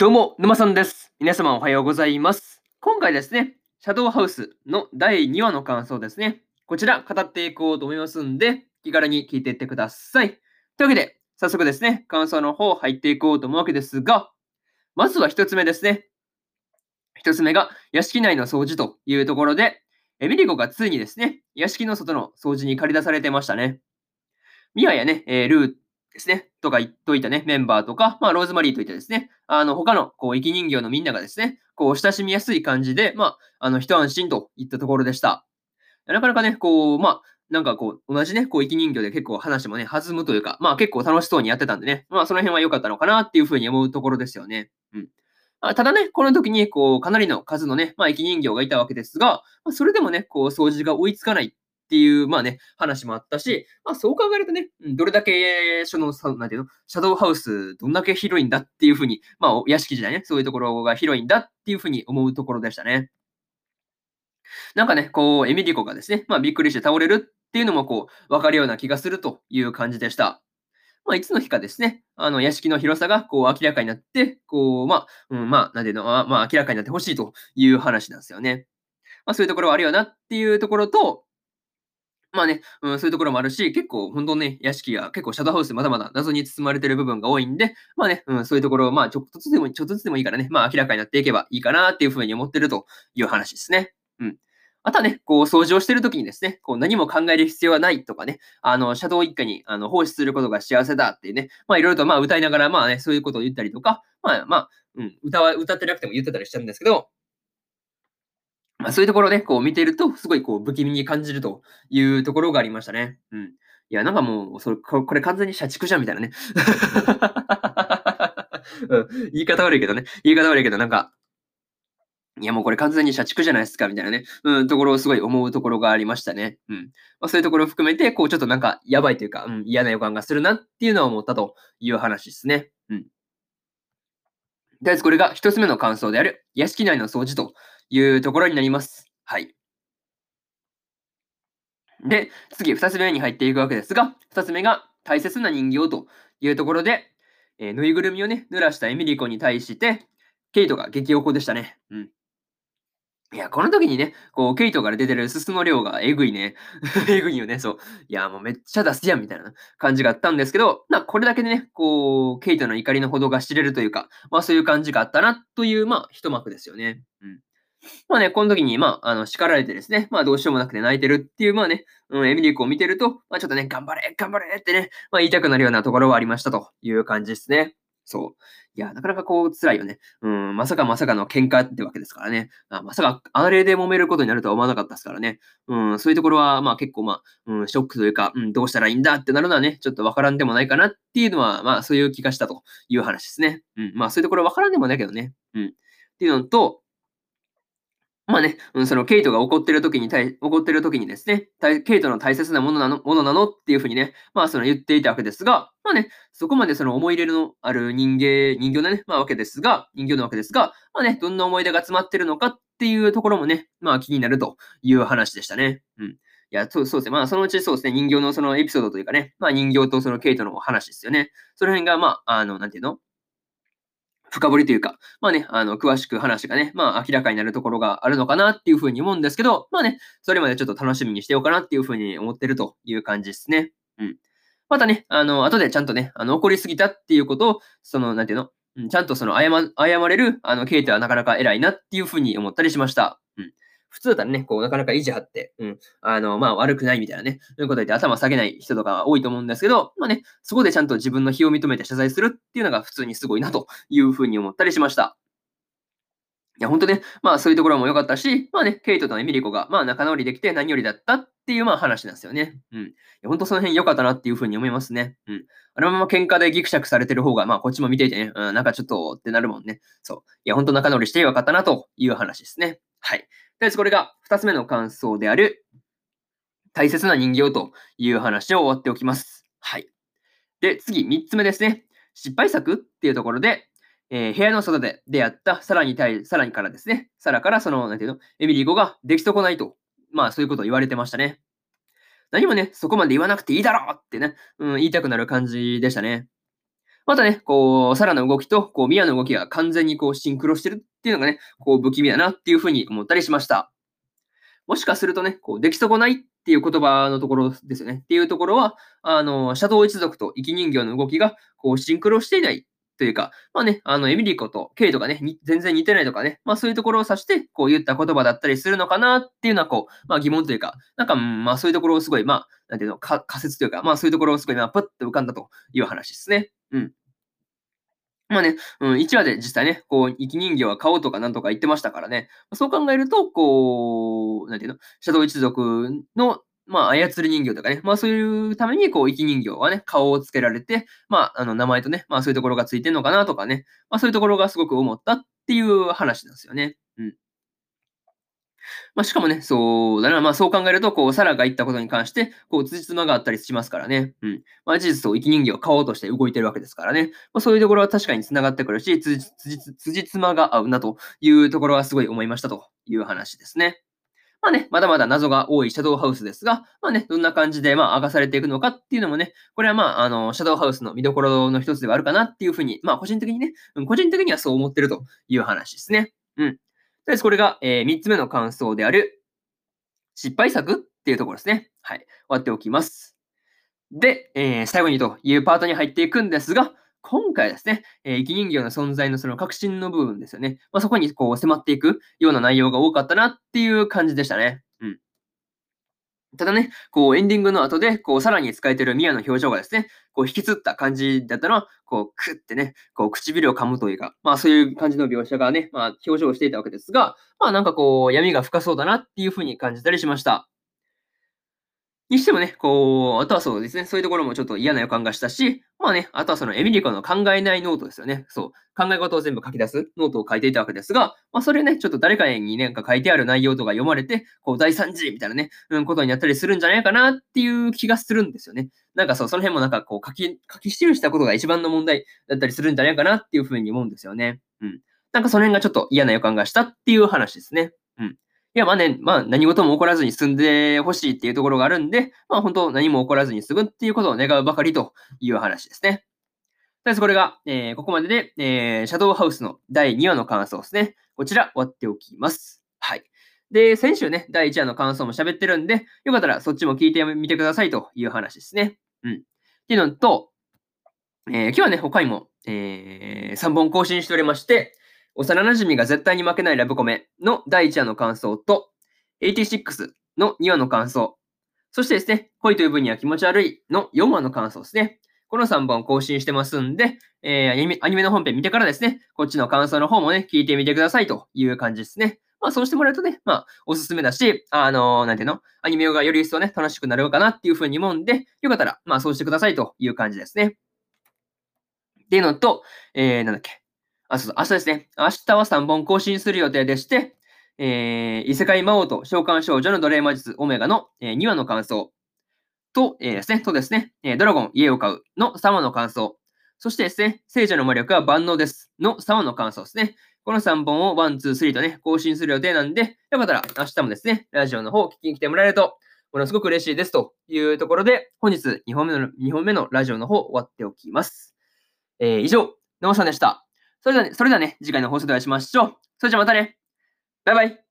どうも、沼さんです。皆様おはようございます。今回ですね、シャドウハウスの第2話の感想ですね。こちら語っていこうと思いますんで、気軽に聞いていってください。というわけで、早速ですね、感想の方入っていこうと思うわけですが、まずは一つ目ですね。一つ目が、屋敷内の掃除というところで、エミリコがついにですね、屋敷の外の掃除に借り出されてましたね。ミアやね、えルーですね、とか言っといたね、メンバーとか、まあ、ローズマリーといったですね、あの、他の、こう、生き人形のみんながですね、こう、親しみやすい感じで、まあ、あの、一安心といったところでした。なかなかね、こう、まあ、なんかこう、同じね、こう、生き人形で結構話もね、弾むというか、まあ、結構楽しそうにやってたんでね、まあ、その辺は良かったのかなっていうふうに思うところですよね。うん。まあ、ただね、この時に、こう、かなりの数のね、まあ、生き人形がいたわけですが、まあ、それでもね、こう、掃除が追いつかないっていう、まあね、話もあったし、まあそう考えるとね、うんどれだけ、その、さなんていうの、シャドウハウス、どんだけ広いんだっていうふうに、まあ、お屋敷時代ね、そういうところが広いんだっていうふうに思うところでしたね。なんかね、こう、エミリコがですね、まあびっくりして倒れるっていうのも、こう、わかるような気がするという感じでした。まあ、いつの日かですね、あの、屋敷の広さが、こう、明らかになって、こう、まあ、うん、まあ、なんていうの、まあ、まあ、明らかになってほしいという話なんですよね。まあ、そういうところはあるよなっていうところと、まあね、うん、そういうところもあるし、結構本当ね、屋敷が結構シャドウハウスでまだまだ謎に包まれてる部分が多いんで、まあね、うん、そういうところをまあちょっとずつでも、ちょっとずつでもいいからね、まあ明らかになっていけばいいかなっていうふうに思ってるという話ですね。うん。あとはね、こう掃除をしてるときにですね、こう何も考える必要はないとかね、あの、シャドウ一家にあの奉仕することが幸せだっていうね、まあいろいろとまあ歌いながらまあね、そういうことを言ったりとか、まあまあ、うん、歌は歌ってなくても言ってたりしたんですけど、まあ、そういうところをね、こう見てると、すごいこう不気味に感じるというところがありましたね。うん。いや、なんかもう、それこれ完全に社畜じゃんみたいなね。うん、言い方悪いけどね。言い方悪いけど、なんか、いや、もうこれ完全に社畜じゃないですか、みたいなね。うん、ところをすごい思うところがありましたね。うん。まあ、そういうところを含めて、こう、ちょっとなんか、やばいというか、うん、嫌な予感がするなっていうのは思ったという話ですね。うん。とりあえずこれが一つ目の感想である、屋敷内の掃除というところになります。はい。で、次、二つ目に入っていくわけですが、二つ目が大切な人形というところで、えーぬいぐるみをね、濡らしたエミリコに対して、ケイトが激おこでしたね。うん。いや、この時にね、こう、ケイトから出てるすすの量がえぐいね。えぐいよね、そう。いや、もうめっちゃ出すやん、みたいな感じがあったんですけど、まあ、これだけでね、こう、ケイトの怒りのほどが知れるというか、まあ、そういう感じがあったな、という、まあ、一幕ですよね。うん。まあね、この時に、まあ、あの、叱られてですね、まあ、どうしようもなくて泣いてるっていう、まあね、うん、エミリークを見てると、まあ、ちょっとね、頑張れ、頑張れってね、まあ、言いたくなるようなところはありましたという感じですね。そう。いや、なかなかこう、辛いよね。うん、まさかまさかの喧嘩ってわけですからね。あまさか、あれで揉めることになるとは思わなかったですからね。うん、そういうところは、まあ結構、まあ、うん、ショックというか、うん、どうしたらいいんだってなるのはね、ちょっとわからんでもないかなっていうのは、まあ、そういう気がしたという話ですね。うん、まあ、そういうところわからんでもないけどね。うん。っていうのと、まあね、うん、そのケイトが怒ってる時に対、怒ってる時にですね、ケイトの大切なものなの、ものなのっていうふうにね、まあその言っていたわけですが、まあね、そこまでその思い入れのある人間、人形なね、まあわけですが、人形なわけですが、まあね、どんな思い出が詰まってるのかっていうところもね、まあ気になるという話でしたね。うん。いや、そうそうですね。まあ、そのうちそうですね、人形のそのエピソードというかね、まあ人形とそのケイトの話ですよね。その辺が、まあ、あの、なんていうの？深掘りというか、まあね、あの、詳しく話がね、まあ明らかになるところがあるのかなっていうふうに思うんですけど、まあね、それまでちょっと楽しみにしてようかなっていうふうに思ってるという感じですね。うん。またね、あの、後でちゃんとね、あの、怒りすぎたっていうことを、その、なんていうの、うん、ちゃんとその謝、謝れる、あの、ケイトはなかなか偉いなっていうふうに思ったりしました。うん。普通だったらね、こう、なかなか意地張って、うん、あの、まあ、悪くないみたいなね、そういうこと言って頭下げない人とか多いと思うんですけど、まあね、そこでちゃんと自分の非を認めて謝罪するっていうのが普通にすごいなというふうに思ったりしました。いや、本当ね、まあそういうところも良かったし、まあね、ケイトとエミリコが、まあ仲直りできて何よりだったっていうまあ話なんですよね。うん。いや、本当その辺良かったなっていうふうに思いますね。うん。あのまま喧嘩でギクシャクされてる方が、まあこっちも見ていてね、うん、なんかちょっとってなるもんね。そう。いや、本当仲直りしてよかったなという話ですね。はい。とりあえずこれが二つ目の感想である、大切な人形という話を終わっておきます。はい。で、次、三つ目ですね。失敗作っていうところで、えー部屋の外で出会ったサラに対、サラにからですね、サラからその、なんていうの、エミリー語が出来損ないと、まあそういうことを言われてましたね。何もね、そこまで言わなくていいだろうってね、うん、言いたくなる感じでしたね。またね、こう、サラの動きと、こう、ミアの動きが完全にこう、シンクロしてるっていうのがね、こう、不気味だなっていうふうに思ったりしました。もしかするとね、こう、出来損ないっていう言葉のところですよね。っていうところは、あの、シャドウ一族と生き人形の動きが、こう、シンクロしていないというか、まあね、あの、エミリコとケイトがね、全然似てないとかね、まあそういうところを指して、こう言った言葉だったりするのかなっていうのは、こう、まあ疑問というか、なんか、まあそういうところをすごい、まあ、なんていうの、仮説というか、まあそういうところをすごい、まあ、パッと浮かんだという話ですね。うん。まあね、うん、1話で実際ね、こう、生き人形は買おうとかなんとか言ってましたからね、そう考えると、こう、なんていうの、シャドウ一族の、まあ、操り人形とかね、まあ、そういうために、こう、生き人形はね、顔をつけられて、まあ、あの、名前とね、まあ、そういうところがついてんのかなとかね、まあ、そういうところがすごく思ったっていう話なんですよね。うん。まあ、しかもね、そうだな、まあ、そう考えると、こう、サラが言ったことに関して、こう、辻褄があったりしますからね。うん。まあ、事実と生き人形を買おうとして動いてるわけですからね。まあ、そういうところは確かに繋がってくるし、辻辻褄が合うなというところはすごい思いましたという話ですね。まあね、まだまだ謎が多いシャドウハウスですが、まあね、どんな感じで、まあ、明かされていくのかっていうのもね、これはまあ、あの、シャドウハウスの見どころの一つではあるかなっていうふうに、まあ、個人的にね、個人的にはそう思ってるという話ですね。うん。とりあえずこれが、えー、3つ目の感想である、失敗作っていうところですね。はい。終わっておきます。で、えー、最後にというパートに入っていくんですが、今回ですね、えー、生き人形の存在のその革新の部分ですよね。まあ、そこにこう迫っていくような内容が多かったなっていう感じでしたね。うん。ただね、こうエンディングの後で、こうさらに仕えてるミアの表情がですね、こう引きつった感じだったのは、こうクッてね、こう唇を噛むというか、まあそういう感じの描写がね、まあ表情をしていたわけですが、まあなんかこう闇が深そうだなっていうふうに感じたりしました。にしてもね、こう、あとはそうですね、そういうところもちょっと嫌な予感がしたし、まあね、あとはそのエミリコの考えないノートですよね。そう、考え事を全部書き出すノートを書いていたわけですが、まあそれね、ちょっと誰かになんか書いてある内容とか読まれて、こう大惨事みたいなね、うん、ことになったりするんじゃないかなっていう気がするんですよね。なんかそう、その辺もなんかこう書き、書き記したことが一番の問題だったりするんじゃないかなっていうふうに思うんですよね。うん。なんかその辺がちょっと嫌な予感がしたっていう話ですね。いや、まあね、まあ何事も起こらずに済んでほしいっていうところがあるんで、まあ本当何も起こらずに済むっていうことを願うばかりという話ですね。とりあえずこれが、えー、ここまでで、えー、シャドウハウスの第2話の感想ですね。こちら終わっておきます。はい。で、先週ね、第1話の感想も喋ってるんで、よかったらそっちも聞いてみてくださいという話ですね。うん。っていうのと、えー、今日はね、他にも、えー、3本更新しておりまして、幼馴染が絶対に負けないラブコメの第1話の感想と、86の2話の感想、そしてですね、恋という分には気持ち悪いの4話の感想ですね。この3本更新してますんで、えー、アニメの本編見てからですね、こっちの感想の方もね、聞いてみてくださいという感じですね。まあそうしてもらうとね、まあおすすめだし、あのー、なんていうの？アニメがより一層ね、楽しくなるかなっていうふうに思うんで、よかったら、まあそうしてくださいという感じですね。っていうのと、えー、なんだっけ？あ、そうそう、明日ですね。明日は3本更新する予定でして、えー、異世界魔王と召喚少女の奴隷魔術オメガの、えー、2話の感想と、えー、ですね、とですね、え、ドラゴン家を買うの3話の感想、そしてですね、聖女の魔力は万能ですの3話の感想ですね。この3本を1、2、3とね、更新する予定なんで、よかったら明日もですね、ラジオの方を聞きに来てもらえると、ものすごく嬉しいですというところで、本日2本目の ,2 本目のラジオの方終わっておきます。えー、以上、なおさんでした。それではね、それではね、次回の放送でお会いしましょう。それじゃまたね。バイバイ。